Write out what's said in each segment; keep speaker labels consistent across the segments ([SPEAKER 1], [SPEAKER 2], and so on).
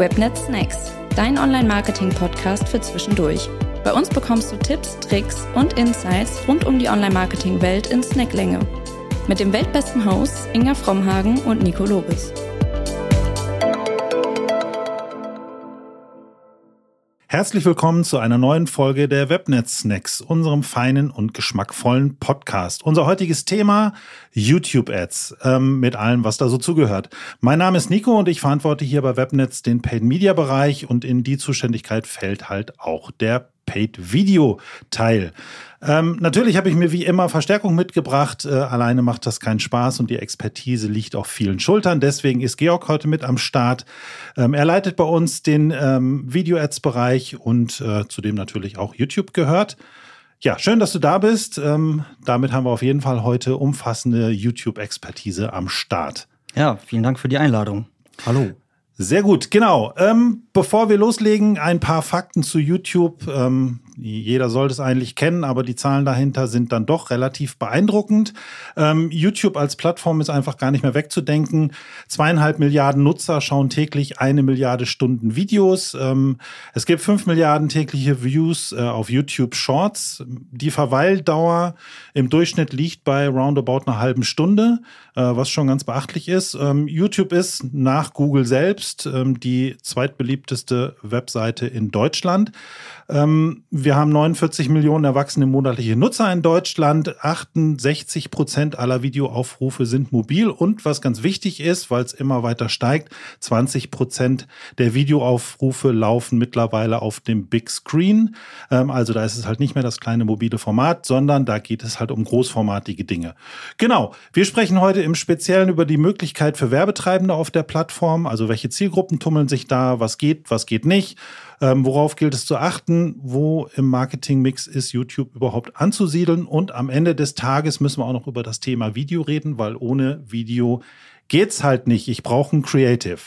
[SPEAKER 1] Webnet Snacks, dein Online-Marketing-Podcast für zwischendurch. Bei uns bekommst du Tipps, Tricks und Insights rund um die Online-Marketing-Welt in Snacklänge. Mit dem weltbesten Hosts Inga Frommhagen und Nico Lobes.
[SPEAKER 2] Herzlich willkommen zu einer neuen Folge der Webnet Snacks, unserem feinen und geschmackvollen Podcast. Unser heutiges Thema YouTube Ads ähm, mit allem, was da so zugehört. Mein Name ist Nico und ich verantworte hier bei Webnetz den Paid Media Bereich und in die Zuständigkeit fällt halt auch der Paid Video Teil. Ähm, natürlich habe ich mir wie immer Verstärkung mitgebracht. Äh, alleine macht das keinen Spaß und die Expertise liegt auf vielen Schultern. Deswegen ist Georg heute mit am Start. Ähm, er leitet bei uns den ähm, Video-Ads-Bereich und äh, zudem natürlich auch YouTube gehört. Ja, schön, dass du da bist. Ähm, damit haben wir auf jeden Fall heute umfassende YouTube-Expertise am Start.
[SPEAKER 3] Ja, vielen Dank für die Einladung. Hallo.
[SPEAKER 2] Sehr gut, genau. Ähm, bevor wir loslegen, ein paar Fakten zu YouTube. Ähm, jeder sollte es eigentlich kennen, aber die Zahlen dahinter sind dann doch relativ beeindruckend. Ähm, YouTube als Plattform ist einfach gar nicht mehr wegzudenken. Zweieinhalb Milliarden Nutzer schauen täglich eine Milliarde Stunden Videos. Ähm, es gibt fünf Milliarden tägliche Views äh, auf YouTube Shorts. Die Verweildauer im Durchschnitt liegt bei roundabout einer halben Stunde, äh, was schon ganz beachtlich ist. Ähm, YouTube ist nach Google selbst ähm, die zweitbeliebteste Webseite in Deutschland. Ähm, wir haben 49 Millionen erwachsene monatliche Nutzer in Deutschland. 68 Prozent aller Videoaufrufe sind mobil. Und was ganz wichtig ist, weil es immer weiter steigt, 20 Prozent der Videoaufrufe laufen mittlerweile auf dem Big Screen. Ähm, also da ist es halt nicht mehr das kleine mobile Format, sondern da geht es halt um großformatige Dinge. Genau. Wir sprechen heute im Speziellen über die Möglichkeit für Werbetreibende auf der Plattform. Also welche Zielgruppen tummeln sich da? Was geht? Was geht nicht? Ähm, worauf gilt es zu achten? Wo im Marketingmix ist YouTube überhaupt anzusiedeln? Und am Ende des Tages müssen wir auch noch über das Thema Video reden, weil ohne Video geht's halt nicht. Ich brauche ein Creative.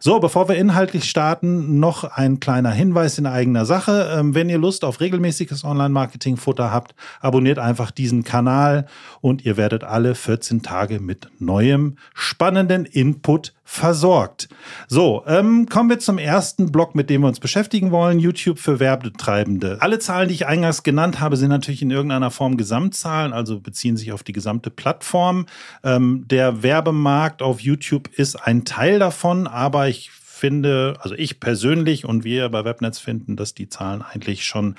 [SPEAKER 2] So, bevor wir inhaltlich starten, noch ein kleiner Hinweis in eigener Sache. Ähm, wenn ihr Lust auf regelmäßiges Online-Marketing-Futter habt, abonniert einfach diesen Kanal und ihr werdet alle 14 Tage mit neuem spannenden Input versorgt. So, ähm, kommen wir zum ersten Block, mit dem wir uns beschäftigen wollen. YouTube für Werbetreibende. Alle Zahlen, die ich eingangs genannt habe, sind natürlich in irgendeiner Form Gesamtzahlen, also beziehen sich auf die gesamte Plattform. Ähm, der Werbemarkt auf YouTube ist ein Teil davon, aber ich finde, also ich persönlich und wir bei Webnetz finden, dass die Zahlen eigentlich schon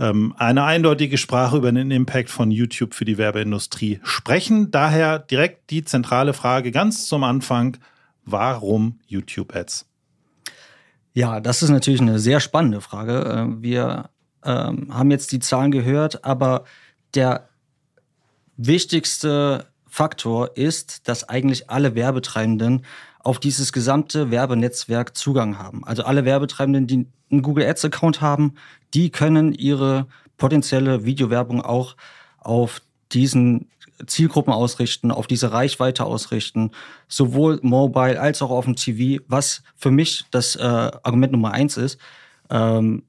[SPEAKER 2] ähm, eine eindeutige Sprache über den Impact von YouTube für die Werbeindustrie sprechen. Daher direkt die zentrale Frage ganz zum Anfang Warum YouTube-Ads?
[SPEAKER 3] Ja, das ist natürlich eine sehr spannende Frage. Äh, wir ähm, haben jetzt die Zahlen gehört, aber der wichtigste Faktor ist, dass eigentlich alle Werbetreibenden auf dieses gesamte Werbenetzwerk Zugang haben. Also alle Werbetreibenden, die einen Google Ads Account haben, die können ihre potenzielle Videowerbung auch auf diesen Zielgruppen ausrichten, auf diese Reichweite ausrichten, sowohl mobile als auch auf dem TV, was für mich das äh, Argument Nummer eins ist. Ähm,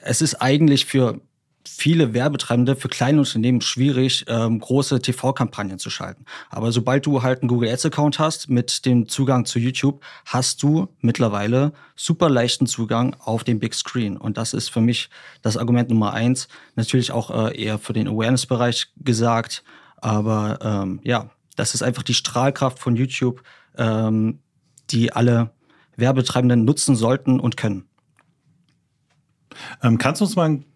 [SPEAKER 3] es ist eigentlich für viele Werbetreibende, für kleine Unternehmen schwierig, ähm, große TV-Kampagnen zu schalten. Aber sobald du halt einen Google Ads-Account hast mit dem Zugang zu YouTube, hast du mittlerweile super leichten Zugang auf den Big Screen. Und das ist für mich das Argument Nummer eins. Natürlich auch äh, eher für den Awareness-Bereich gesagt. Aber ähm, ja, das ist einfach die Strahlkraft von YouTube, ähm, die alle Werbetreibenden nutzen sollten und können.
[SPEAKER 2] Ähm, kannst du uns mal einen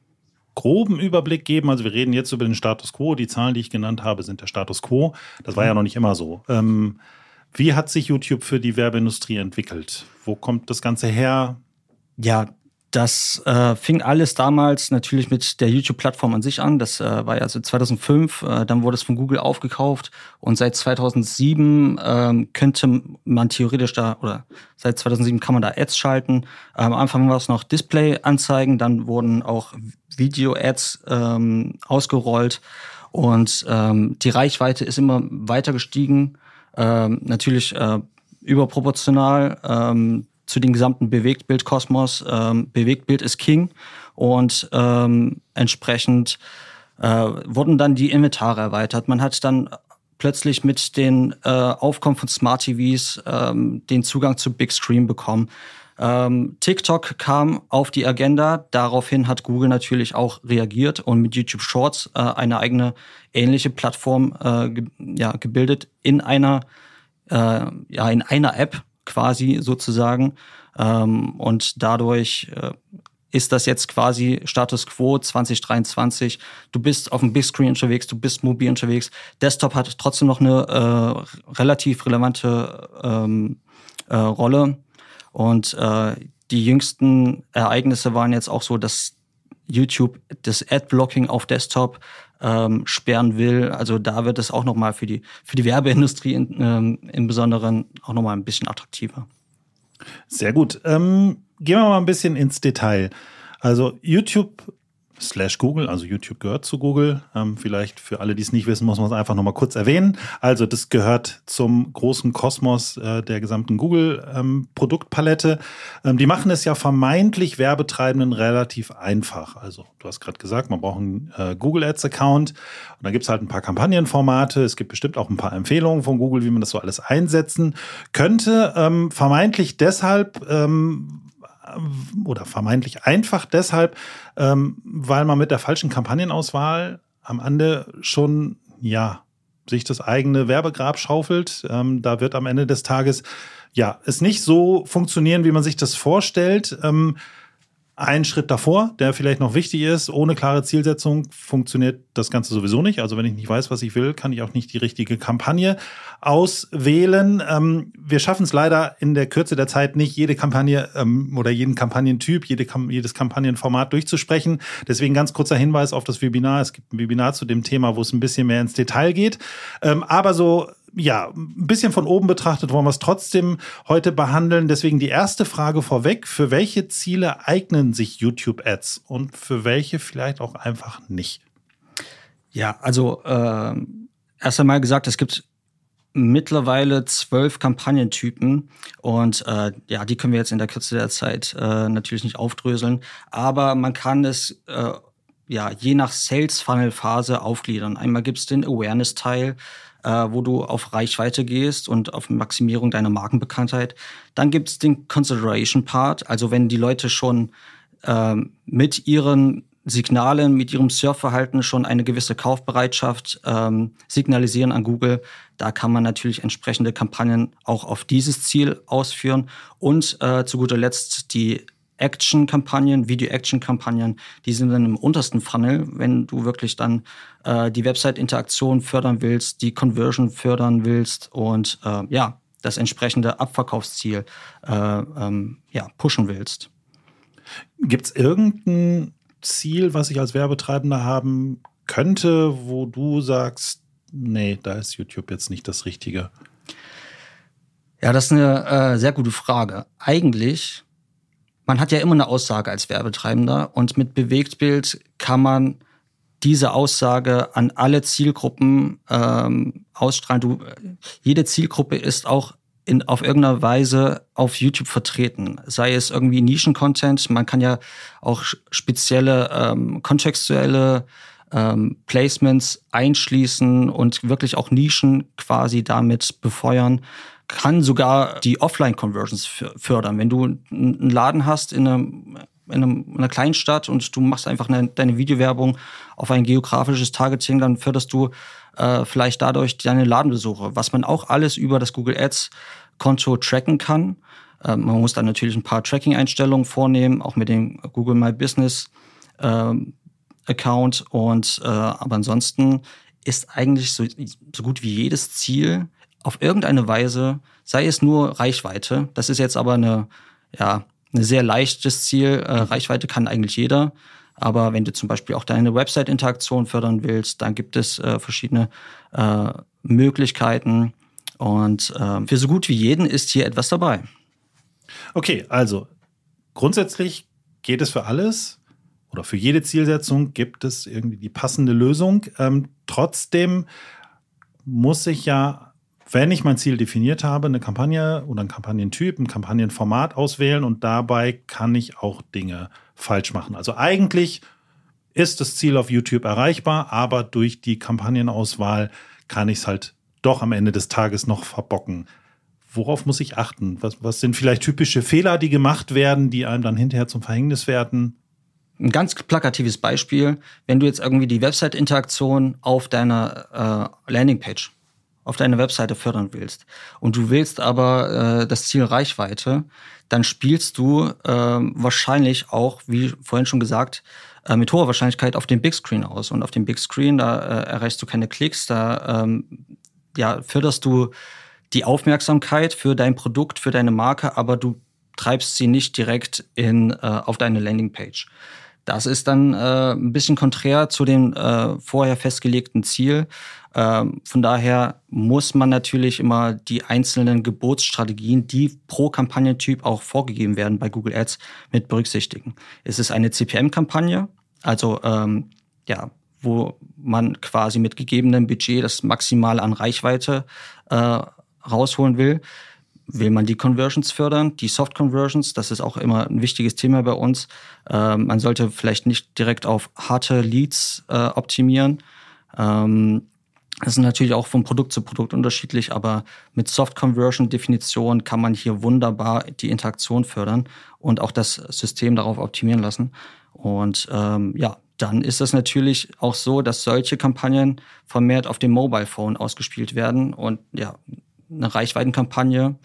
[SPEAKER 2] groben Überblick geben? Also wir reden jetzt über den Status quo. Die Zahlen, die ich genannt habe, sind der Status quo. Das war ja noch nicht immer so. Ähm, wie hat sich YouTube für die Werbeindustrie entwickelt? Wo kommt das Ganze her?
[SPEAKER 3] Ja, das äh, fing alles damals natürlich mit der YouTube-Plattform an sich an. Das äh, war ja also 2005. Äh, dann wurde es von Google aufgekauft und seit 2007 ähm, könnte man theoretisch da oder seit 2007 kann man da Ads schalten. Am Anfang war es noch Display-Anzeigen, dann wurden auch Video-Ads ähm, ausgerollt und ähm, die Reichweite ist immer weiter gestiegen. Ähm, natürlich äh, überproportional. Ähm, zu den gesamten Bewegtbildkosmos. Ähm, Bewegtbild ist King und ähm, entsprechend äh, wurden dann die Inventare erweitert. Man hat dann plötzlich mit den äh, Aufkommen von Smart TVs ähm, den Zugang zu Big Screen bekommen. Ähm, TikTok kam auf die Agenda. Daraufhin hat Google natürlich auch reagiert und mit YouTube Shorts äh, eine eigene ähnliche Plattform äh, ge ja, gebildet in einer, äh, ja, in einer App quasi sozusagen. Ähm, und dadurch äh, ist das jetzt quasi Status Quo 2023. Du bist auf dem Big Screen unterwegs, du bist mobil unterwegs. Desktop hat trotzdem noch eine äh, relativ relevante ähm, äh, Rolle. Und äh, die jüngsten Ereignisse waren jetzt auch so, dass YouTube das Ad-Blocking auf Desktop ähm, sperren will. Also da wird es auch nochmal für die, für die Werbeindustrie in, ähm, im Besonderen auch nochmal ein bisschen attraktiver.
[SPEAKER 2] Sehr gut. Ähm, gehen wir mal ein bisschen ins Detail. Also YouTube slash Google, also YouTube gehört zu Google. Ähm, vielleicht für alle, die es nicht wissen, muss man es einfach nochmal kurz erwähnen. Also das gehört zum großen Kosmos äh, der gesamten Google-Produktpalette. Ähm, ähm, die machen es ja vermeintlich Werbetreibenden relativ einfach. Also du hast gerade gesagt, man braucht einen äh, Google Ads-Account und da gibt es halt ein paar Kampagnenformate. Es gibt bestimmt auch ein paar Empfehlungen von Google, wie man das so alles einsetzen könnte. Ähm, vermeintlich deshalb, ähm, oder vermeintlich einfach deshalb, ähm, weil man mit der falschen Kampagnenauswahl am Ende schon, ja, sich das eigene Werbegrab schaufelt. Ähm, da wird am Ende des Tages ja es nicht so funktionieren, wie man sich das vorstellt. Ähm, ein Schritt davor, der vielleicht noch wichtig ist. Ohne klare Zielsetzung funktioniert das Ganze sowieso nicht. Also wenn ich nicht weiß, was ich will, kann ich auch nicht die richtige Kampagne auswählen. Ähm, wir schaffen es leider in der Kürze der Zeit nicht, jede Kampagne ähm, oder jeden Kampagnentyp, jede, jedes Kampagnenformat durchzusprechen. Deswegen ganz kurzer Hinweis auf das Webinar. Es gibt ein Webinar zu dem Thema, wo es ein bisschen mehr ins Detail geht. Ähm, aber so ja, ein bisschen von oben betrachtet wollen wir es trotzdem heute behandeln. Deswegen die erste Frage vorweg. Für welche Ziele eignen sich YouTube-Ads und für welche vielleicht auch einfach nicht?
[SPEAKER 3] Ja, also äh, erst einmal gesagt, es gibt mittlerweile zwölf Kampagnentypen und äh, ja, die können wir jetzt in der Kürze der Zeit äh, natürlich nicht aufdröseln, aber man kann es äh, ja je nach Sales Funnel Phase aufgliedern. Einmal gibt es den Awareness Teil, äh, wo du auf Reichweite gehst und auf Maximierung deiner Markenbekanntheit. Dann gibt es den Consideration Part, also wenn die Leute schon äh, mit ihren Signalen, mit ihrem Surfverhalten schon eine gewisse Kaufbereitschaft ähm, signalisieren an Google. Da kann man natürlich entsprechende Kampagnen auch auf dieses Ziel ausführen. Und äh, zu guter Letzt die Action-Kampagnen, Video-Action-Kampagnen, die sind dann im untersten Funnel, wenn du wirklich dann äh, die Website-Interaktion fördern willst, die Conversion fördern willst und äh, ja, das entsprechende Abverkaufsziel äh, ähm, ja, pushen willst.
[SPEAKER 2] Gibt es irgendein Ziel, was ich als Werbetreibender haben könnte, wo du sagst, nee, da ist YouTube jetzt nicht das Richtige?
[SPEAKER 3] Ja, das ist eine äh, sehr gute Frage. Eigentlich man hat ja immer eine Aussage als Werbetreibender und mit Bewegtbild kann man diese Aussage an alle Zielgruppen ähm, ausstrahlen. Du, jede Zielgruppe ist auch in, auf irgendeiner Weise auf YouTube vertreten. Sei es irgendwie Nischen-Content, man kann ja auch spezielle ähm, kontextuelle ähm, Placements einschließen und wirklich auch Nischen quasi damit befeuern kann sogar die Offline-Conversions fördern. Wenn du einen Laden hast in, einem, in, einem, in einer Kleinstadt und du machst einfach eine, deine Videowerbung auf ein geografisches Targeting, dann förderst du äh, vielleicht dadurch deine Ladenbesuche, was man auch alles über das Google Ads-Konto tracken kann. Äh, man muss dann natürlich ein paar Tracking-Einstellungen vornehmen, auch mit dem Google My Business äh, Account. Und äh, aber ansonsten ist eigentlich so, so gut wie jedes Ziel auf irgendeine Weise, sei es nur Reichweite, das ist jetzt aber eine, ja, ein sehr leichtes Ziel. Äh, Reichweite kann eigentlich jeder. Aber wenn du zum Beispiel auch deine Website-Interaktion fördern willst, dann gibt es äh, verschiedene äh, Möglichkeiten. Und äh, für so gut wie jeden ist hier etwas dabei.
[SPEAKER 2] Okay, also grundsätzlich geht es für alles oder für jede Zielsetzung gibt es irgendwie die passende Lösung. Ähm, trotzdem muss ich ja wenn ich mein Ziel definiert habe, eine Kampagne oder ein Kampagnentyp, ein Kampagnenformat auswählen und dabei kann ich auch Dinge falsch machen. Also eigentlich ist das Ziel auf YouTube erreichbar, aber durch die Kampagnenauswahl kann ich es halt doch am Ende des Tages noch verbocken. worauf muss ich achten? Was, was sind vielleicht typische Fehler, die gemacht werden, die einem dann hinterher zum Verhängnis werden?
[SPEAKER 3] Ein ganz plakatives Beispiel, wenn du jetzt irgendwie die Website-Interaktion auf deiner äh, Landingpage, auf deiner Webseite fördern willst und du willst aber äh, das Ziel Reichweite, dann spielst du äh, wahrscheinlich auch, wie vorhin schon gesagt, äh, mit hoher Wahrscheinlichkeit auf dem Big Screen aus. Und auf dem Big Screen, da äh, erreichst du keine Klicks, da ähm, ja, förderst du die Aufmerksamkeit für dein Produkt, für deine Marke, aber du treibst sie nicht direkt in, äh, auf deine Landingpage. Das ist dann äh, ein bisschen konträr zu dem äh, vorher festgelegten Ziel. Ähm, von daher muss man natürlich immer die einzelnen Geburtsstrategien, die pro Kampagnentyp auch vorgegeben werden bei Google Ads, mit berücksichtigen. Es ist eine CPM-Kampagne, also ähm, ja, wo man quasi mit gegebenem Budget das maximal an Reichweite äh, rausholen will. Will man die Conversions fördern, die Soft Conversions, das ist auch immer ein wichtiges Thema bei uns. Ähm, man sollte vielleicht nicht direkt auf harte Leads äh, optimieren. Ähm, das ist natürlich auch von Produkt zu Produkt unterschiedlich, aber mit Soft Conversion Definition kann man hier wunderbar die Interaktion fördern und auch das System darauf optimieren lassen. Und ähm, ja, dann ist es natürlich auch so, dass solche Kampagnen vermehrt auf dem Mobile Phone ausgespielt werden und ja, eine Reichweitenkampagne,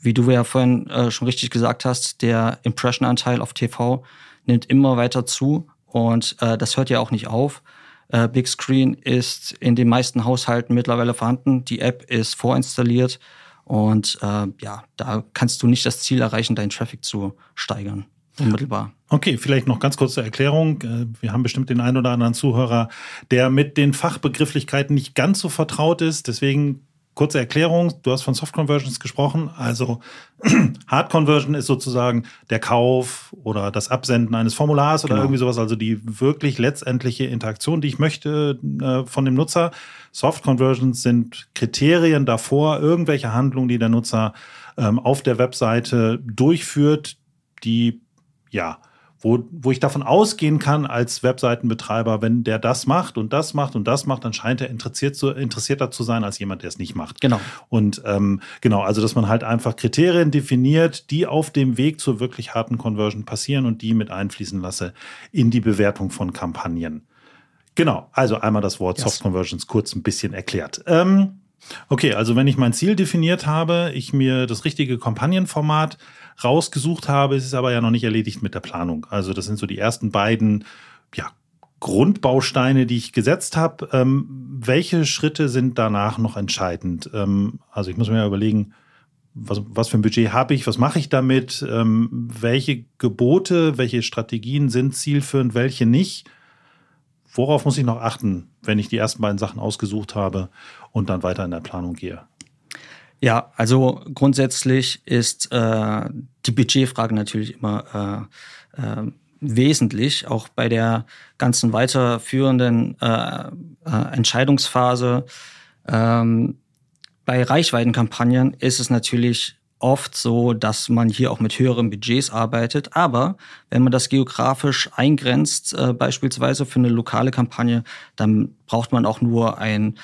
[SPEAKER 3] wie du ja vorhin äh, schon richtig gesagt hast, der Impression-Anteil auf TV nimmt immer weiter zu und äh, das hört ja auch nicht auf. Äh, Big Screen ist in den meisten Haushalten mittlerweile vorhanden. Die App ist vorinstalliert und äh, ja, da kannst du nicht das Ziel erreichen, deinen Traffic zu steigern. Unmittelbar.
[SPEAKER 2] Okay, vielleicht noch ganz kurze Erklärung. Äh, wir haben bestimmt den einen oder anderen Zuhörer, der mit den Fachbegrifflichkeiten nicht ganz so vertraut ist. Deswegen kurze Erklärung, du hast von Soft Conversions gesprochen. Also Hard Conversion ist sozusagen der Kauf oder das Absenden eines Formulars oder genau. irgendwie sowas, also die wirklich letztendliche Interaktion, die ich möchte äh, von dem Nutzer. Soft Conversions sind Kriterien davor, irgendwelche Handlungen, die der Nutzer ähm, auf der Webseite durchführt, die ja wo, wo ich davon ausgehen kann als Webseitenbetreiber, wenn der das macht und das macht und das macht, dann scheint er interessiert zu, interessierter zu sein als jemand, der es nicht macht.
[SPEAKER 3] Genau.
[SPEAKER 2] Und ähm, genau, also dass man halt einfach Kriterien definiert, die auf dem Weg zur wirklich harten Conversion passieren und die mit einfließen lasse in die Bewertung von Kampagnen. Genau, also einmal das Wort yes. Soft Conversions kurz ein bisschen erklärt. Ähm, okay, also wenn ich mein Ziel definiert habe, ich mir das richtige Kampagnenformat rausgesucht habe, ist es aber ja noch nicht erledigt mit der Planung. Also das sind so die ersten beiden ja, Grundbausteine, die ich gesetzt habe. Ähm, welche Schritte sind danach noch entscheidend? Ähm, also ich muss mir ja überlegen, was, was für ein Budget habe ich, was mache ich damit, ähm, welche Gebote, welche Strategien sind zielführend, welche nicht. Worauf muss ich noch achten, wenn ich die ersten beiden Sachen ausgesucht habe und dann weiter in der Planung gehe?
[SPEAKER 3] Ja, also grundsätzlich ist äh, die Budgetfrage natürlich immer äh, äh, wesentlich, auch bei der ganzen weiterführenden äh, äh, Entscheidungsphase. Ähm, bei Reichweitenkampagnen ist es natürlich oft so, dass man hier auch mit höheren Budgets arbeitet. Aber wenn man das geografisch eingrenzt, äh, beispielsweise für eine lokale Kampagne, dann braucht man auch nur ein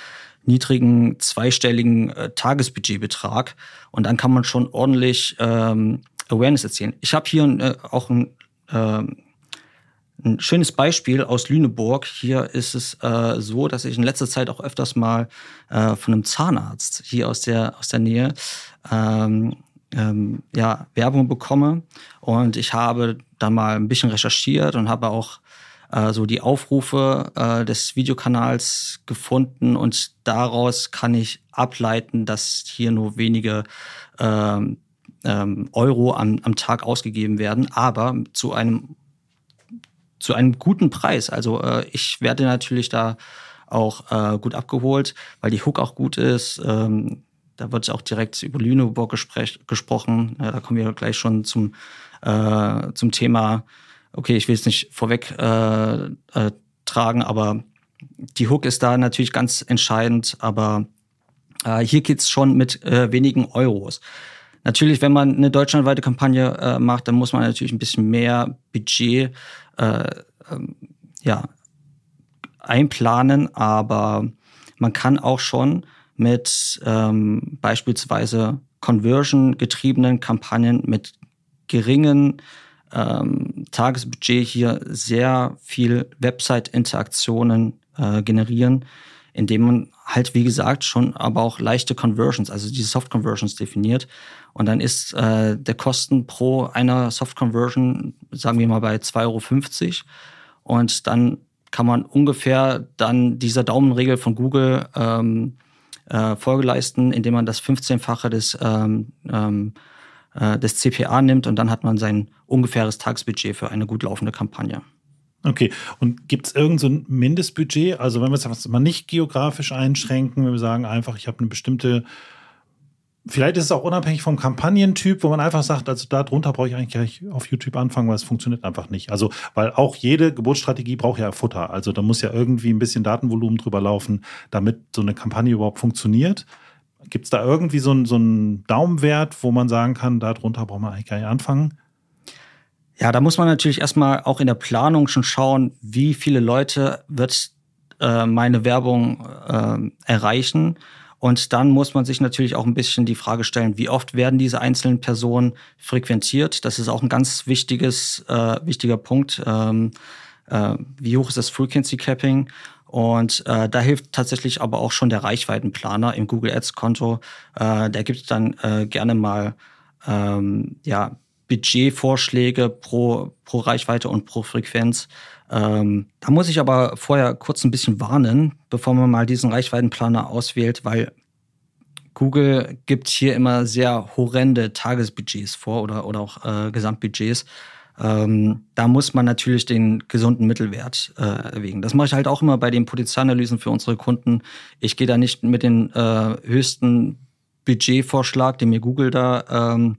[SPEAKER 3] niedrigen zweistelligen äh, Tagesbudgetbetrag und dann kann man schon ordentlich ähm, Awareness erzielen. Ich habe hier äh, auch ein, äh, ein schönes Beispiel aus Lüneburg. Hier ist es äh, so, dass ich in letzter Zeit auch öfters mal äh, von einem Zahnarzt hier aus der, aus der Nähe ähm, ähm, ja, Werbung bekomme. Und ich habe da mal ein bisschen recherchiert und habe auch äh, so die Aufrufe äh, des Videokanals gefunden und daraus kann ich ableiten, dass hier nur wenige ähm, ähm, Euro am, am Tag ausgegeben werden, aber zu einem zu einem guten Preis. Also äh, ich werde natürlich da auch äh, gut abgeholt, weil die Hook auch gut ist. Ähm, da wird auch direkt über Lüneburg gesprochen. Ja, da kommen wir gleich schon zum, äh, zum Thema okay, ich will es nicht vorweg äh, äh, tragen, aber die Hook ist da natürlich ganz entscheidend, aber äh, hier geht's schon mit äh, wenigen Euros. Natürlich, wenn man eine deutschlandweite Kampagne äh, macht, dann muss man natürlich ein bisschen mehr Budget äh, ähm, ja, einplanen, aber man kann auch schon mit ähm, beispielsweise conversion-getriebenen Kampagnen mit geringen ähm, Tagesbudget hier sehr viel Website-Interaktionen äh, generieren, indem man halt, wie gesagt, schon aber auch leichte Conversions, also diese Soft-Conversions definiert. Und dann ist äh, der Kosten pro einer Soft-Conversion, sagen wir mal, bei 2,50 Euro. Und dann kann man ungefähr dann dieser Daumenregel von Google ähm, äh, Folge leisten, indem man das 15-fache des, ähm, ähm, äh, des CPA nimmt und dann hat man sein ungefähres Tagesbudget für eine gut laufende Kampagne.
[SPEAKER 2] Okay, und gibt es irgendein so Mindestbudget? Also wenn wir es mal nicht geografisch einschränken, wenn wir sagen einfach, ich habe eine bestimmte vielleicht ist es auch unabhängig vom Kampagnentyp, wo man einfach sagt, also darunter brauche ich eigentlich gleich auf YouTube anfangen, weil es funktioniert einfach nicht. Also, weil auch jede Geburtsstrategie braucht ja Futter. Also da muss ja irgendwie ein bisschen Datenvolumen drüber laufen, damit so eine Kampagne überhaupt funktioniert. Gibt es da irgendwie so, so einen Daumenwert, wo man sagen kann, darunter braucht man eigentlich gar nicht anfangen?
[SPEAKER 3] Ja, da muss man natürlich erstmal auch in der Planung schon schauen, wie viele Leute wird äh, meine Werbung äh, erreichen und dann muss man sich natürlich auch ein bisschen die Frage stellen, wie oft werden diese einzelnen Personen frequentiert? Das ist auch ein ganz wichtiges, äh, wichtiger Punkt. Ähm, äh, wie hoch ist das Frequency Capping? Und äh, da hilft tatsächlich aber auch schon der Reichweitenplaner im Google Ads Konto. Äh, der gibt dann äh, gerne mal ähm, ja, Budgetvorschläge pro, pro Reichweite und pro Frequenz. Ähm, da muss ich aber vorher kurz ein bisschen warnen, bevor man mal diesen Reichweitenplaner auswählt, weil Google gibt hier immer sehr horrende Tagesbudgets vor oder, oder auch äh, Gesamtbudgets. Ähm, da muss man natürlich den gesunden Mittelwert äh, erwägen. Das mache ich halt auch immer bei den Potenzialanalysen für unsere Kunden. Ich gehe da nicht mit den äh, höchsten Budgetvorschlag, den mir Google da ähm,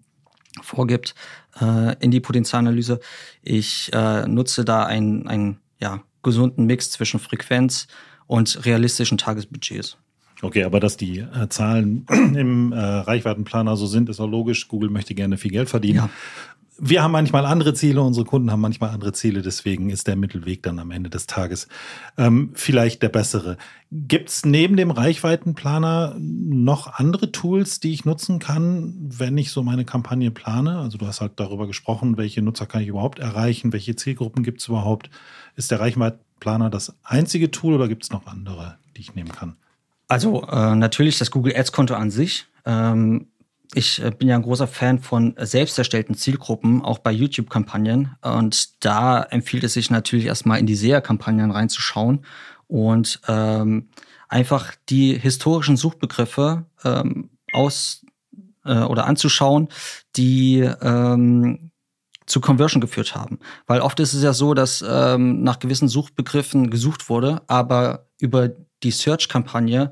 [SPEAKER 3] vorgibt, äh, in die Potenzialanalyse. Ich äh, nutze da einen, einen ja, gesunden Mix zwischen Frequenz und realistischen Tagesbudgets.
[SPEAKER 2] Okay, aber dass die äh, Zahlen im äh, Reichweitenplaner so sind, ist auch logisch. Google möchte gerne viel Geld verdienen. Ja wir haben manchmal andere Ziele, unsere Kunden haben manchmal andere Ziele, deswegen ist der Mittelweg dann am Ende des Tages ähm, vielleicht der bessere. Gibt es neben dem Reichweitenplaner noch andere Tools, die ich nutzen kann, wenn ich so meine Kampagne plane? Also du hast halt darüber gesprochen, welche Nutzer kann ich überhaupt erreichen, welche Zielgruppen gibt es überhaupt? Ist der Reichweitenplaner das einzige Tool oder gibt es noch andere, die ich nehmen kann?
[SPEAKER 3] Also äh, natürlich das Google Ads-Konto an sich. Ähm ich äh, bin ja ein großer Fan von selbst erstellten Zielgruppen, auch bei YouTube-Kampagnen. Und da empfiehlt es sich natürlich erstmal in die SEA-Kampagnen reinzuschauen und ähm, einfach die historischen Suchbegriffe ähm, aus äh, oder anzuschauen, die ähm, zu Conversion geführt haben. Weil oft ist es ja so, dass ähm, nach gewissen Suchbegriffen gesucht wurde, aber über die Search-Kampagne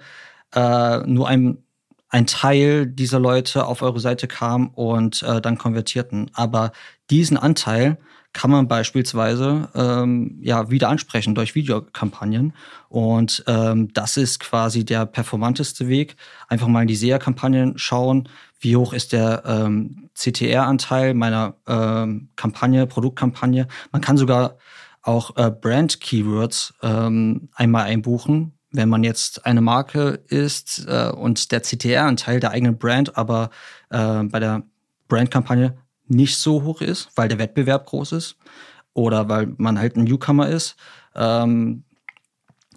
[SPEAKER 3] äh, nur ein ein Teil dieser Leute auf eure Seite kam und äh, dann konvertierten. Aber diesen Anteil kann man beispielsweise ähm, ja wieder ansprechen durch Videokampagnen. Und ähm, das ist quasi der performanteste Weg. Einfach mal in die SEA-Kampagnen schauen, wie hoch ist der ähm, CTR-Anteil meiner ähm, Kampagne, Produktkampagne. Man kann sogar auch äh, Brand-Keywords ähm, einmal einbuchen wenn man jetzt eine Marke ist äh, und der CTR-Anteil der eigenen Brand aber äh, bei der Brandkampagne nicht so hoch ist, weil der Wettbewerb groß ist oder weil man halt ein Newcomer ist, ähm,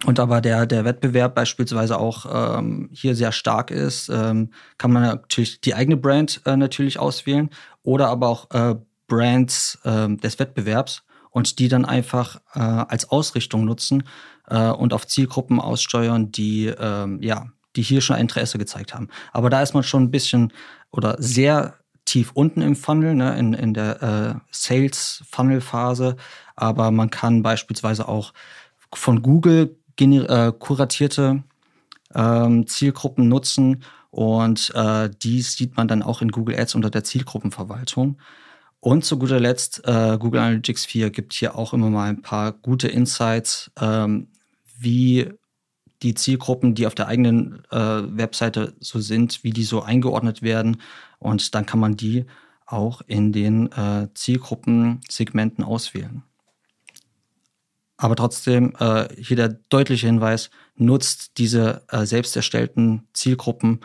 [SPEAKER 3] und aber der, der Wettbewerb beispielsweise auch ähm, hier sehr stark ist, ähm, kann man natürlich die eigene Brand äh, natürlich auswählen oder aber auch äh, Brands äh, des Wettbewerbs und die dann einfach äh, als Ausrichtung nutzen äh, und auf Zielgruppen aussteuern, die ähm, ja, die hier schon Interesse gezeigt haben. Aber da ist man schon ein bisschen oder sehr tief unten im Funnel, ne, in, in der äh, Sales-Funnel-Phase. Aber man kann beispielsweise auch von Google äh, kuratierte ähm, Zielgruppen nutzen. Und äh, dies sieht man dann auch in Google Ads unter der Zielgruppenverwaltung. Und zu guter Letzt, äh, Google Analytics 4 gibt hier auch immer mal ein paar gute Insights, ähm, wie die Zielgruppen, die auf der eigenen äh, Webseite so sind, wie die so eingeordnet werden. Und dann kann man die auch in den äh, Zielgruppensegmenten auswählen. Aber trotzdem äh, hier der deutliche Hinweis, nutzt diese äh, selbst erstellten Zielgruppen,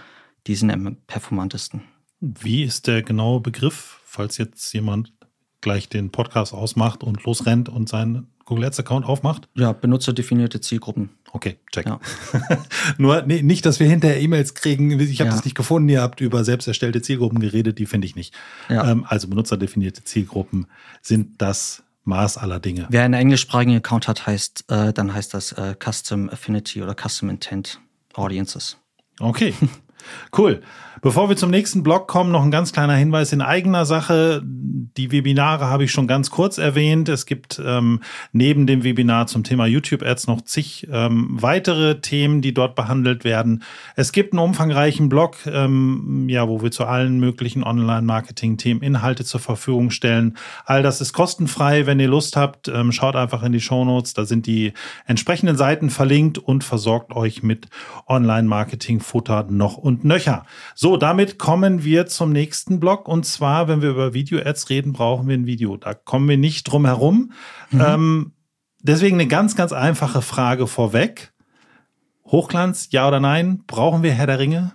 [SPEAKER 3] die sind am performantesten.
[SPEAKER 2] Wie ist der genaue Begriff, falls jetzt jemand gleich den Podcast ausmacht und losrennt und seinen Google Ads Account aufmacht?
[SPEAKER 3] Ja, benutzerdefinierte Zielgruppen.
[SPEAKER 2] Okay, check. Ja. Nur nee, nicht, dass wir hinterher E-Mails kriegen. Ich habe ja. das nicht gefunden. Ihr habt über selbst erstellte Zielgruppen geredet. Die finde ich nicht. Ja. Ähm, also benutzerdefinierte Zielgruppen sind das Maß aller Dinge.
[SPEAKER 3] Wer einen englischsprachigen Account hat, heißt, äh, dann heißt das äh, Custom Affinity oder Custom Intent Audiences.
[SPEAKER 2] Okay. Cool. Bevor wir zum nächsten Blog kommen, noch ein ganz kleiner Hinweis in eigener Sache. Die Webinare habe ich schon ganz kurz erwähnt. Es gibt ähm, neben dem Webinar zum Thema YouTube-Ads noch zig ähm, weitere Themen, die dort behandelt werden. Es gibt einen umfangreichen Blog, ähm, ja, wo wir zu allen möglichen Online-Marketing-Themen Inhalte zur Verfügung stellen. All das ist kostenfrei. Wenn ihr Lust habt, ähm, schaut einfach in die Show Notes. Da sind die entsprechenden Seiten verlinkt und versorgt euch mit Online-Marketing-Futter noch und nöcher. So, damit kommen wir zum nächsten Block. Und zwar, wenn wir über Video-Ads reden, brauchen wir ein Video. Da kommen wir nicht drum herum. Mhm. Ähm, deswegen eine ganz, ganz einfache Frage vorweg. Hochglanz, ja oder nein? Brauchen wir Herr der Ringe?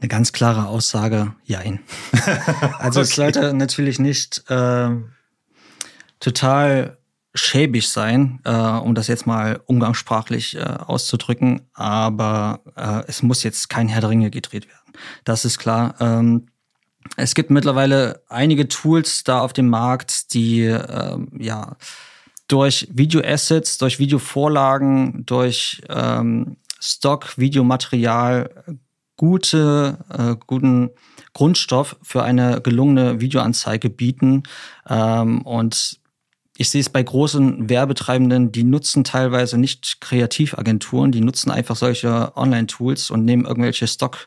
[SPEAKER 3] Eine ganz klare Aussage, jein. also okay. es sollte natürlich nicht äh, total schäbig sein, äh, um das jetzt mal umgangssprachlich äh, auszudrücken, aber äh, es muss jetzt kein Herr der Ringe gedreht werden. Das ist klar. Ähm, es gibt mittlerweile einige Tools da auf dem Markt, die ähm, ja durch Videoassets, durch Videovorlagen, durch ähm, Stock-Videomaterial gute, äh, guten Grundstoff für eine gelungene Videoanzeige bieten. Ähm, und ich sehe es bei großen Werbetreibenden, die nutzen teilweise nicht Kreativagenturen, die nutzen einfach solche Online-Tools und nehmen irgendwelche Stock-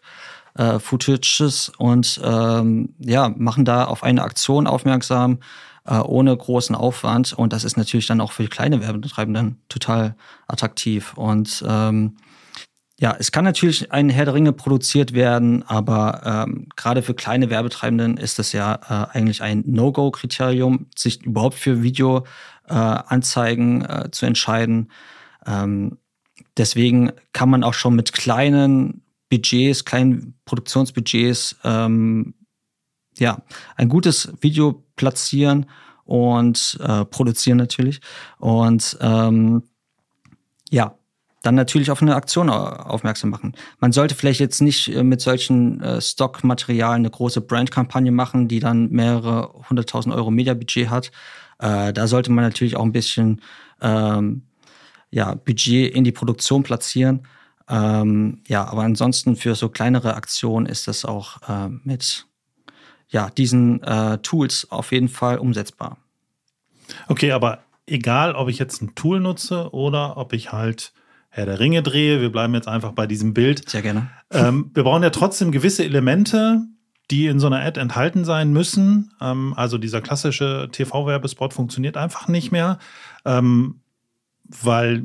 [SPEAKER 3] äh, Footages und ähm, ja, machen da auf eine Aktion aufmerksam, äh, ohne großen Aufwand. Und das ist natürlich dann auch für kleine Werbetreibenden total attraktiv. Und ähm, ja, es kann natürlich ein Herr der Ringe produziert werden, aber ähm, gerade für kleine Werbetreibenden ist es ja äh, eigentlich ein No-Go-Kriterium, sich überhaupt für Videoanzeigen äh, äh, zu entscheiden. Ähm, deswegen kann man auch schon mit kleinen Budgets, kleinen Produktionsbudgets, ähm, ja, ein gutes Video platzieren und äh, produzieren natürlich. Und ähm, ja, dann natürlich auf eine Aktion aufmerksam machen. Man sollte vielleicht jetzt nicht äh, mit solchen äh, Stockmaterialien eine große Brandkampagne machen, die dann mehrere hunderttausend Euro Mediabudget hat. Äh, da sollte man natürlich auch ein bisschen ähm, ja, Budget in die Produktion platzieren. Ähm, ja, aber ansonsten für so kleinere Aktionen ist das auch äh, mit ja, diesen äh, Tools auf jeden Fall umsetzbar.
[SPEAKER 2] Okay, aber egal, ob ich jetzt ein Tool nutze oder ob ich halt Herr der Ringe drehe, wir bleiben jetzt einfach bei diesem Bild.
[SPEAKER 3] Sehr gerne.
[SPEAKER 2] Ähm, wir brauchen ja trotzdem gewisse Elemente, die in so einer Ad enthalten sein müssen. Ähm, also dieser klassische TV-Werbespot funktioniert einfach nicht mehr, ähm, weil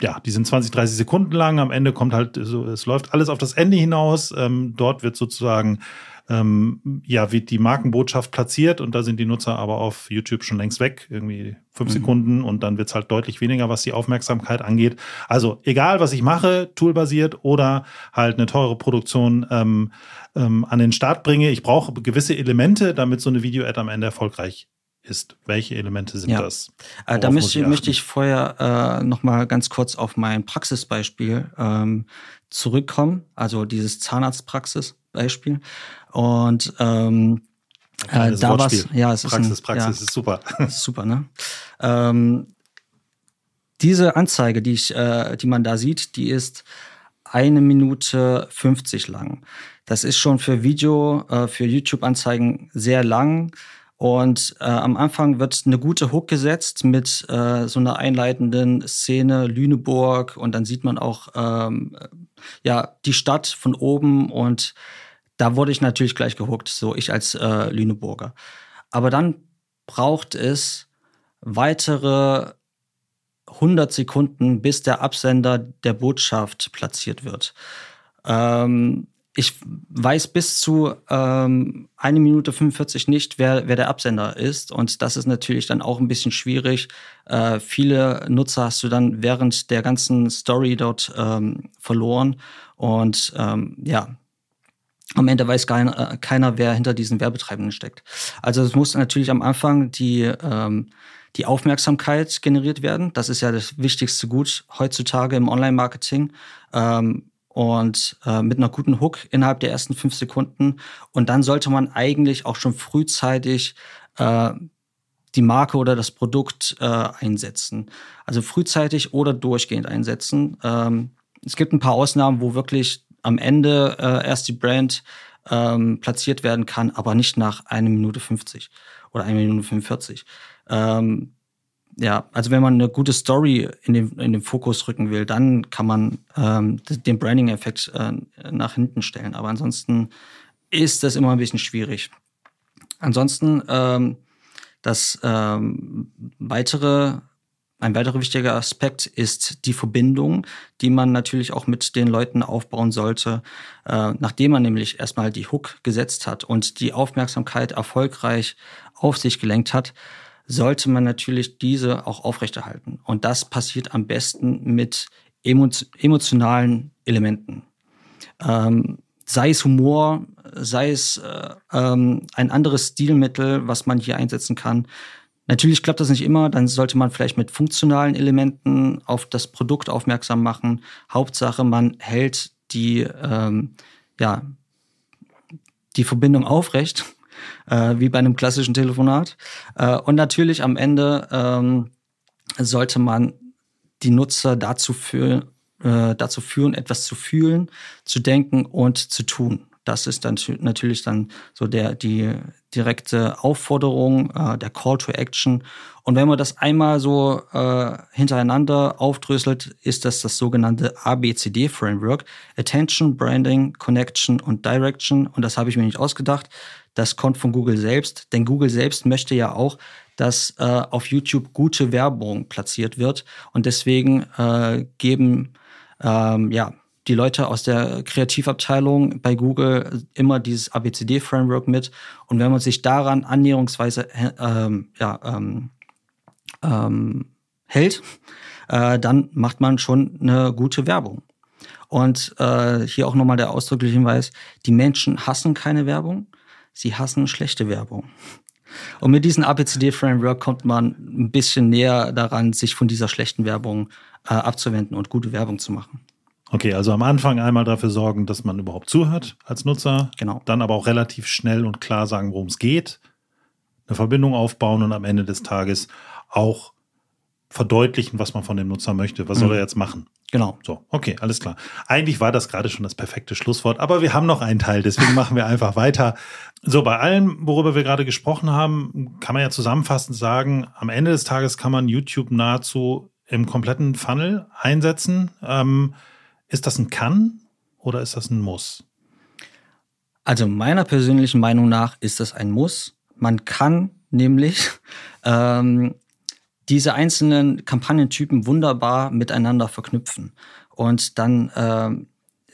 [SPEAKER 2] ja, die sind 20, 30 Sekunden lang. Am Ende kommt halt so, es läuft alles auf das Ende hinaus. Ähm, dort wird sozusagen ähm, ja, wird die Markenbotschaft platziert und da sind die Nutzer aber auf YouTube schon längst weg, irgendwie fünf mhm. Sekunden und dann wird es halt deutlich weniger, was die Aufmerksamkeit angeht. Also egal, was ich mache, toolbasiert oder halt eine teure Produktion ähm, ähm, an den Start bringe, ich brauche gewisse Elemente, damit so eine Video-Ad am Ende erfolgreich ist. Welche Elemente sind ja. das?
[SPEAKER 3] Äh, da möchte, ich möchte ich vorher äh, noch mal ganz kurz auf mein Praxisbeispiel ähm, zurückkommen, also dieses Zahnarztpraxisbeispiel. Und ähm,
[SPEAKER 2] äh, da war ja, es Praxis, ist ein, Praxis ja, ist super.
[SPEAKER 3] Ist super, ne? Ähm, diese Anzeige, die ich, äh, die man da sieht, die ist eine Minute 50 lang. Das ist schon für Video, äh, für YouTube-Anzeigen sehr lang. Und äh, am Anfang wird eine gute Hook gesetzt mit äh, so einer einleitenden Szene Lüneburg und dann sieht man auch ähm, ja die Stadt von oben und da wurde ich natürlich gleich gehuckt, so ich als äh, Lüneburger. Aber dann braucht es weitere 100 Sekunden, bis der Absender der Botschaft platziert wird. Ähm, ich weiß bis zu ähm, eine Minute 45 nicht, wer, wer der Absender ist. Und das ist natürlich dann auch ein bisschen schwierig. Äh, viele Nutzer hast du dann während der ganzen Story dort ähm, verloren. Und ähm, ja, am Ende weiß keiner, keiner, wer hinter diesen Werbetreibenden steckt. Also es muss natürlich am Anfang die, ähm, die Aufmerksamkeit generiert werden. Das ist ja das wichtigste Gut heutzutage im Online-Marketing. Ähm, und äh, mit einer guten Hook innerhalb der ersten fünf Sekunden. Und dann sollte man eigentlich auch schon frühzeitig äh, die Marke oder das Produkt äh, einsetzen. Also frühzeitig oder durchgehend einsetzen. Ähm, es gibt ein paar Ausnahmen, wo wirklich am Ende äh, erst die Brand ähm, platziert werden kann, aber nicht nach einer Minute 50 oder einer Minute 45. Ähm, ja, also wenn man eine gute Story in den, in den Fokus rücken will, dann kann man ähm, den Branding-Effekt äh, nach hinten stellen. Aber ansonsten ist das immer ein bisschen schwierig. Ansonsten ähm, das ähm, weitere ein weiterer wichtiger Aspekt ist die Verbindung, die man natürlich auch mit den Leuten aufbauen sollte, äh, nachdem man nämlich erstmal die Hook gesetzt hat und die Aufmerksamkeit erfolgreich auf sich gelenkt hat sollte man natürlich diese auch aufrechterhalten. Und das passiert am besten mit emotionalen Elementen. Ähm, sei es Humor, sei es äh, ähm, ein anderes Stilmittel, was man hier einsetzen kann. Natürlich klappt das nicht immer, dann sollte man vielleicht mit funktionalen Elementen auf das Produkt aufmerksam machen. Hauptsache, man hält die, ähm, ja, die Verbindung aufrecht äh, wie bei einem klassischen Telefonat. Äh, und natürlich am Ende ähm, sollte man die Nutzer dazu führen, äh, dazu führen, etwas zu fühlen, zu denken und zu tun. Das ist dann natürlich dann so der, die direkte Aufforderung, äh, der Call to Action. Und wenn man das einmal so äh, hintereinander aufdröselt, ist das das sogenannte ABCD Framework. Attention, Branding, Connection und Direction. Und das habe ich mir nicht ausgedacht. Das kommt von Google selbst, denn Google selbst möchte ja auch, dass äh, auf YouTube gute Werbung platziert wird. Und deswegen äh, geben ähm, ja, die Leute aus der Kreativabteilung bei Google immer dieses ABCD-Framework mit. Und wenn man sich daran annäherungsweise ähm, ja, ähm, ähm, hält, äh, dann macht man schon eine gute Werbung. Und äh, hier auch nochmal der ausdrückliche Hinweis, die Menschen hassen keine Werbung, sie hassen schlechte Werbung. Und mit diesem ABCD-Framework kommt man ein bisschen näher daran, sich von dieser schlechten Werbung äh, abzuwenden und gute Werbung zu machen.
[SPEAKER 2] Okay, also am Anfang einmal dafür sorgen, dass man überhaupt zuhört als Nutzer.
[SPEAKER 3] Genau.
[SPEAKER 2] Dann aber auch relativ schnell und klar sagen, worum es geht. Eine Verbindung aufbauen und am Ende des Tages auch verdeutlichen, was man von dem Nutzer möchte. Was mhm. soll er jetzt machen?
[SPEAKER 3] Genau.
[SPEAKER 2] So, okay, alles klar. Eigentlich war das gerade schon das perfekte Schlusswort, aber wir haben noch einen Teil, deswegen machen wir einfach weiter. So, bei allem, worüber wir gerade gesprochen haben, kann man ja zusammenfassend sagen, am Ende des Tages kann man YouTube nahezu im kompletten Funnel einsetzen. Ähm, ist das ein Kann oder ist das ein Muss?
[SPEAKER 3] Also meiner persönlichen Meinung nach ist das ein Muss. Man kann nämlich ähm, diese einzelnen Kampagnentypen wunderbar miteinander verknüpfen. Und dann ähm,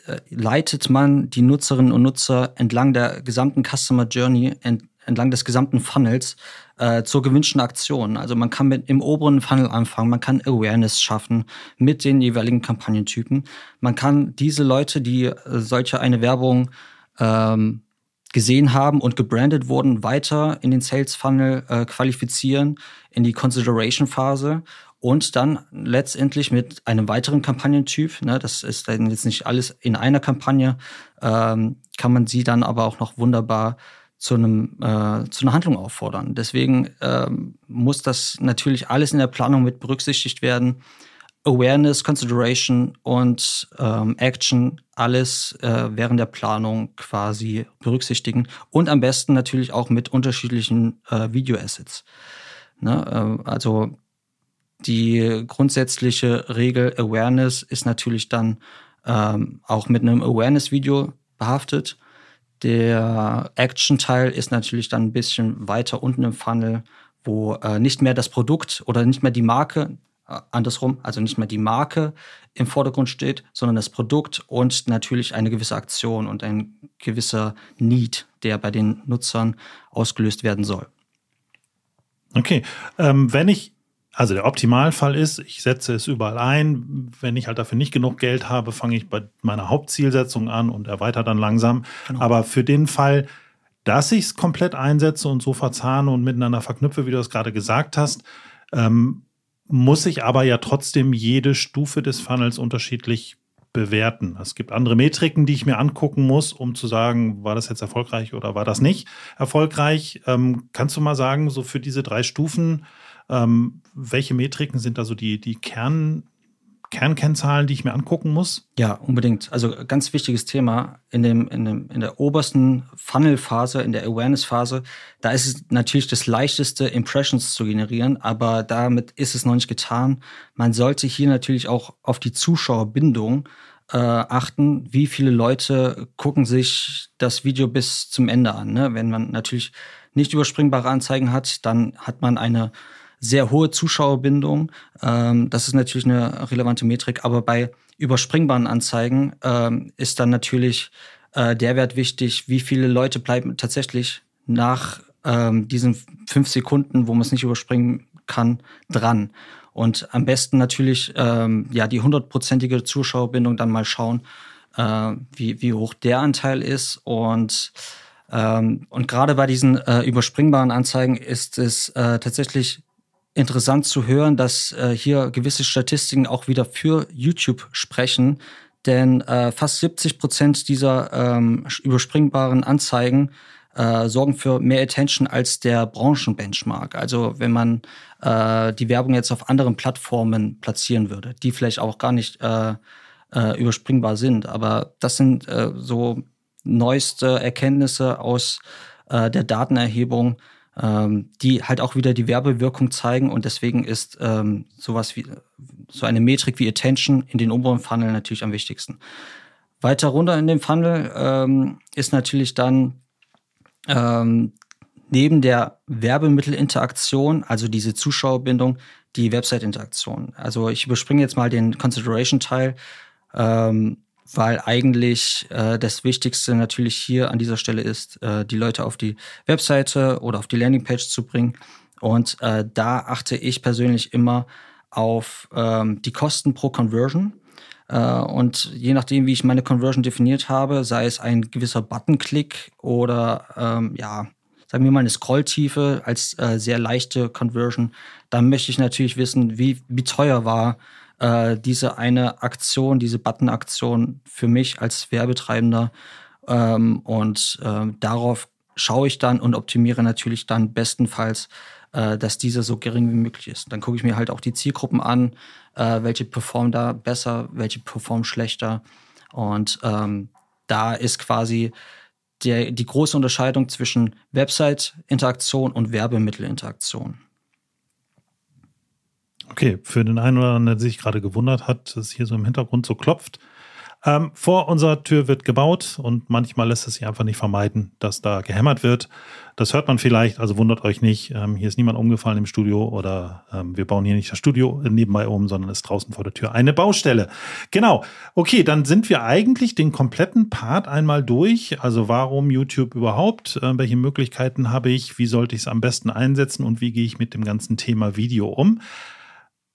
[SPEAKER 3] äh, leitet man die Nutzerinnen und Nutzer entlang der gesamten Customer Journey, ent, entlang des gesamten Funnels äh, zur gewünschten Aktion. Also man kann mit im oberen Funnel anfangen, man kann Awareness schaffen mit den jeweiligen Kampagnentypen. Man kann diese Leute, die äh, solche eine Werbung ähm, gesehen haben und gebrandet wurden, weiter in den Sales Funnel äh, qualifizieren, in die Consideration Phase und dann letztendlich mit einem weiteren Kampagnentyp, ne, das ist dann jetzt nicht alles in einer Kampagne, ähm, kann man sie dann aber auch noch wunderbar zu einem äh, zu einer Handlung auffordern. Deswegen ähm, muss das natürlich alles in der Planung mit berücksichtigt werden. Awareness, Consideration und ähm, Action alles äh, während der Planung quasi berücksichtigen und am besten natürlich auch mit unterschiedlichen äh, Video-Assets. Ne? Äh, also die grundsätzliche Regel Awareness ist natürlich dann ähm, auch mit einem Awareness-Video behaftet. Der Action-Teil ist natürlich dann ein bisschen weiter unten im Funnel, wo äh, nicht mehr das Produkt oder nicht mehr die Marke äh, andersrum, also nicht mehr die Marke im Vordergrund steht, sondern das Produkt und natürlich eine gewisse Aktion und ein gewisser Need, der bei den Nutzern ausgelöst werden soll.
[SPEAKER 2] Okay, ähm, wenn ich Also der Optimalfall ist, ich setze es überall ein. Wenn ich halt dafür nicht genug Geld habe, fange ich bei meiner Hauptzielsetzung an und erweitere dann langsam. Genau. Aber für den Fall, dass ich es komplett einsetze und so verzahne und miteinander verknüpfe, wie du es gerade gesagt hast, ähm, muss ich aber ja trotzdem jede Stufe des Funnels unterschiedlich bewerten. Es gibt andere Metriken, die ich mir angucken muss, um zu sagen, war das jetzt erfolgreich oder war das nicht erfolgreich. Ähm, kannst du mal sagen, so für diese drei Stufen, ähm, welche Metriken sind da so die, die Kern, Kernkennzahlen, die ich mir angucken muss?
[SPEAKER 3] Ja, unbedingt. Also ganz wichtiges Thema in, dem, in, dem, in der obersten Funnel-Phase, in der Awareness-Phase, da ist es natürlich das leichteste, Impressions zu generieren, aber damit ist es noch nicht getan. Man sollte hier natürlich auch auf die Zuschauerbindung äh, achten, wie viele Leute gucken sich das Video bis zum Ende an. Ne? Wenn man natürlich nicht überspringbare Anzeigen hat, dann hat man eine sehr hohe Zuschauerbindung. Ähm, das ist natürlich eine relevante Metrik, aber bei überspringbaren Anzeigen ähm, ist dann natürlich äh, der Wert wichtig, wie viele Leute bleiben tatsächlich nach ähm, diesen fünf Sekunden, wo man es nicht überspringen kann, dran. Und am besten natürlich ähm, ja die hundertprozentige Zuschauerbindung dann mal schauen, äh, wie, wie hoch der Anteil ist und ähm, und gerade bei diesen äh, überspringbaren Anzeigen ist es äh, tatsächlich interessant zu hören, dass äh, hier gewisse Statistiken auch wieder für YouTube sprechen. Denn äh, fast 70 Prozent dieser ähm, überspringbaren Anzeigen äh, sorgen für mehr Attention als der Branchenbenchmark. Also wenn man äh, die Werbung jetzt auf anderen Plattformen platzieren würde, die vielleicht auch gar nicht äh, äh, überspringbar sind. Aber das sind äh, so neueste Erkenntnisse aus äh, der Datenerhebung, ähm, die halt auch wieder die Werbewirkung zeigen und deswegen ist ähm, sowas wie so eine Metrik wie Attention in den oberen Funnel natürlich am wichtigsten. Weiter runter in dem Funnel ähm, ist natürlich dann ähm, neben der Werbemittelinteraktion, also diese Zuschauerbindung, die Website-Interaktion. Also ich überspringe jetzt mal den Consideration-Teil. Ähm, weil eigentlich äh, das Wichtigste natürlich hier an dieser Stelle ist, äh, die Leute auf die Webseite oder auf die Landingpage zu bringen. Und äh, da achte ich persönlich immer auf ähm, die Kosten pro Conversion. Äh, und je nachdem, wie ich meine Conversion definiert habe, sei es ein gewisser Buttonklick oder ähm, ja, sagen wir mal eine Scrolltiefe als äh, sehr leichte Conversion, dann möchte ich natürlich wissen, wie, wie teuer war äh, diese eine Aktion, diese Button-Aktion für mich als Werbetreibender. Ähm, und äh, darauf schaue ich dann und optimiere natürlich dann bestenfalls, äh, dass diese so gering wie möglich ist. Dann gucke ich mir halt auch die Zielgruppen an, äh, welche performen da besser, welche performen schlechter. Und ähm, da ist quasi der, die große Unterscheidung zwischen Website-Interaktion und Werbemittelinteraktion.
[SPEAKER 2] Okay, für den einen oder anderen, der sich gerade gewundert hat, dass es hier so im Hintergrund so klopft. Ähm, vor unserer Tür wird gebaut und manchmal lässt es sich einfach nicht vermeiden, dass da gehämmert wird. Das hört man vielleicht, also wundert euch nicht. Ähm, hier ist niemand umgefallen im Studio oder ähm, wir bauen hier nicht das Studio nebenbei um, sondern ist draußen vor der Tür eine Baustelle. Genau. Okay, dann sind wir eigentlich den kompletten Part einmal durch. Also warum YouTube überhaupt? Äh, welche Möglichkeiten habe ich? Wie sollte ich es am besten einsetzen und wie gehe ich mit dem ganzen Thema Video um?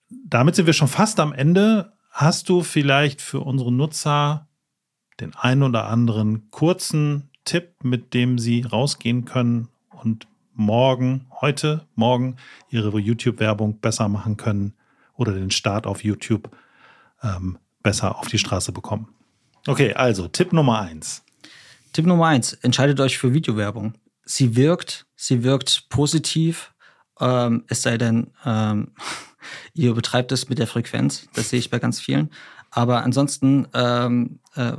[SPEAKER 2] Damit sind wir schon fast am Ende. Hast du vielleicht für unsere Nutzer den einen oder anderen kurzen Tipp, mit dem sie rausgehen können und morgen, heute, morgen ihre YouTube-Werbung besser machen können oder den Start auf YouTube ähm, besser auf die Straße bekommen? Okay, also Tipp Nummer eins.
[SPEAKER 3] Tipp Nummer eins: Entscheidet euch für Videowerbung. Sie wirkt, sie wirkt positiv, ähm, es sei denn, ähm, Ihr betreibt es mit der Frequenz, das sehe ich bei ganz vielen. Aber ansonsten ähm, äh,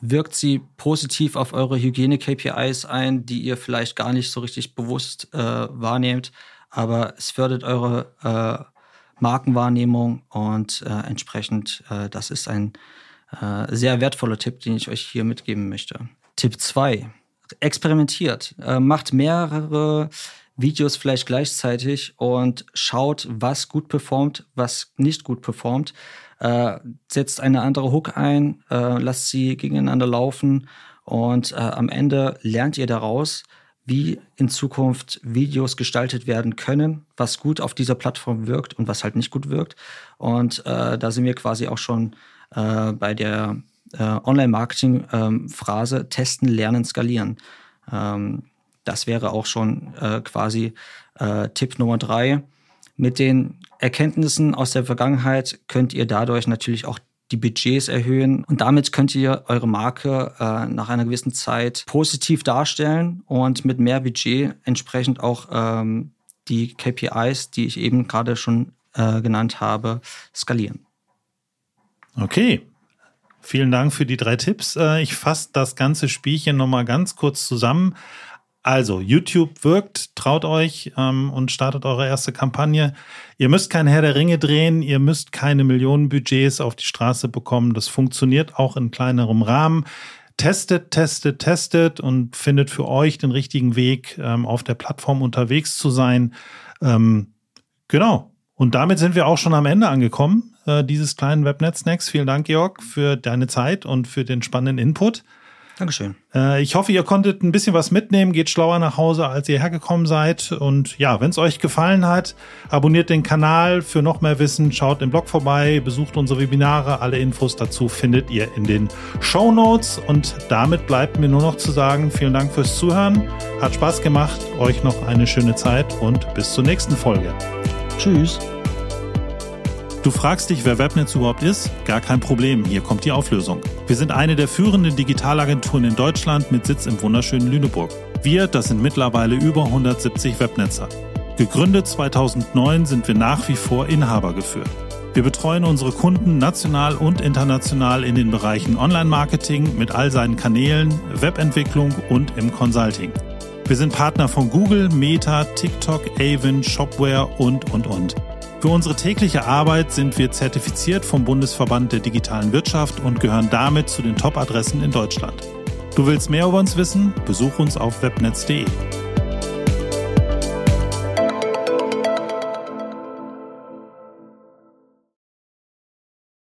[SPEAKER 3] wirkt sie positiv auf eure Hygiene-KPIs ein, die ihr vielleicht gar nicht so richtig bewusst äh, wahrnehmt. Aber es fördert eure äh, Markenwahrnehmung und äh, entsprechend, äh, das ist ein äh, sehr wertvoller Tipp, den ich euch hier mitgeben möchte. Tipp 2. Experimentiert. macht mehrere Videos vielleicht gleichzeitig und schaut, was gut performt, was nicht gut performt. Äh, setzt eine andere Hook ein, äh, lasst sie gegeneinander laufen und äh, am Ende lernt ihr daraus, wie in Zukunft Videos gestaltet werden können, was gut auf dieser Plattform wirkt und was halt nicht gut wirkt. Und äh, da sind wir quasi auch schon äh, bei der äh, Online-Marketing-Phrase ähm, testen, lernen, skalieren. Ähm, das wäre auch schon äh, quasi äh, Tipp Nummer drei. Mit den Erkenntnissen aus der Vergangenheit könnt ihr dadurch natürlich auch die Budgets erhöhen und damit könnt ihr eure Marke äh, nach einer gewissen Zeit positiv darstellen und mit mehr Budget entsprechend auch ähm, die KPIs, die ich eben gerade schon äh, genannt habe, skalieren.
[SPEAKER 2] Okay. Vielen Dank für die drei Tipps. Äh, ich fasse das ganze Spielchen nochmal ganz kurz zusammen. Also, YouTube wirkt, traut euch ähm, und startet eure erste Kampagne. Ihr müsst kein Herr der Ringe drehen, ihr müsst keine Millionenbudgets auf die Straße bekommen. Das funktioniert auch in kleinerem Rahmen. Testet, testet, testet und findet für euch den richtigen Weg, ähm, auf der Plattform unterwegs zu sein. Ähm, genau. Und damit sind wir auch schon am Ende angekommen, äh, dieses kleinen Webnet-Snacks. Vielen Dank, Georg, für deine Zeit und für den spannenden Input.
[SPEAKER 3] Dankeschön.
[SPEAKER 2] Äh, ich hoffe, ihr konntet ein bisschen was mitnehmen, geht schlauer nach Hause, als ihr hergekommen seid. Und ja, wenn es euch gefallen hat, abonniert den Kanal für noch mehr Wissen, schaut im Blog vorbei, besucht unsere Webinare. Alle Infos dazu findet ihr in den Show Notes. Und damit bleibt mir nur noch zu sagen, vielen Dank fürs Zuhören. Hat Spaß gemacht. Euch noch eine schöne Zeit und bis zur nächsten Folge.
[SPEAKER 3] Tschüss.
[SPEAKER 2] Du fragst dich, wer Webnetz überhaupt ist? Gar kein Problem, hier kommt die Auflösung. Wir sind eine der führenden Digitalagenturen in Deutschland mit Sitz im wunderschönen Lüneburg. Wir, das sind mittlerweile über 170 Webnetzer. Gegründet 2009 sind wir nach wie vor Inhaber geführt. Wir betreuen unsere Kunden national und international in den Bereichen Online-Marketing mit all seinen Kanälen, Webentwicklung und im Consulting. Wir sind Partner von Google, Meta, TikTok, Avon, Shopware und, und, und. Für unsere tägliche Arbeit sind wir zertifiziert vom Bundesverband der digitalen Wirtschaft und gehören damit zu den Top-Adressen in Deutschland. Du willst mehr über uns wissen? Besuch uns auf webnetz.de.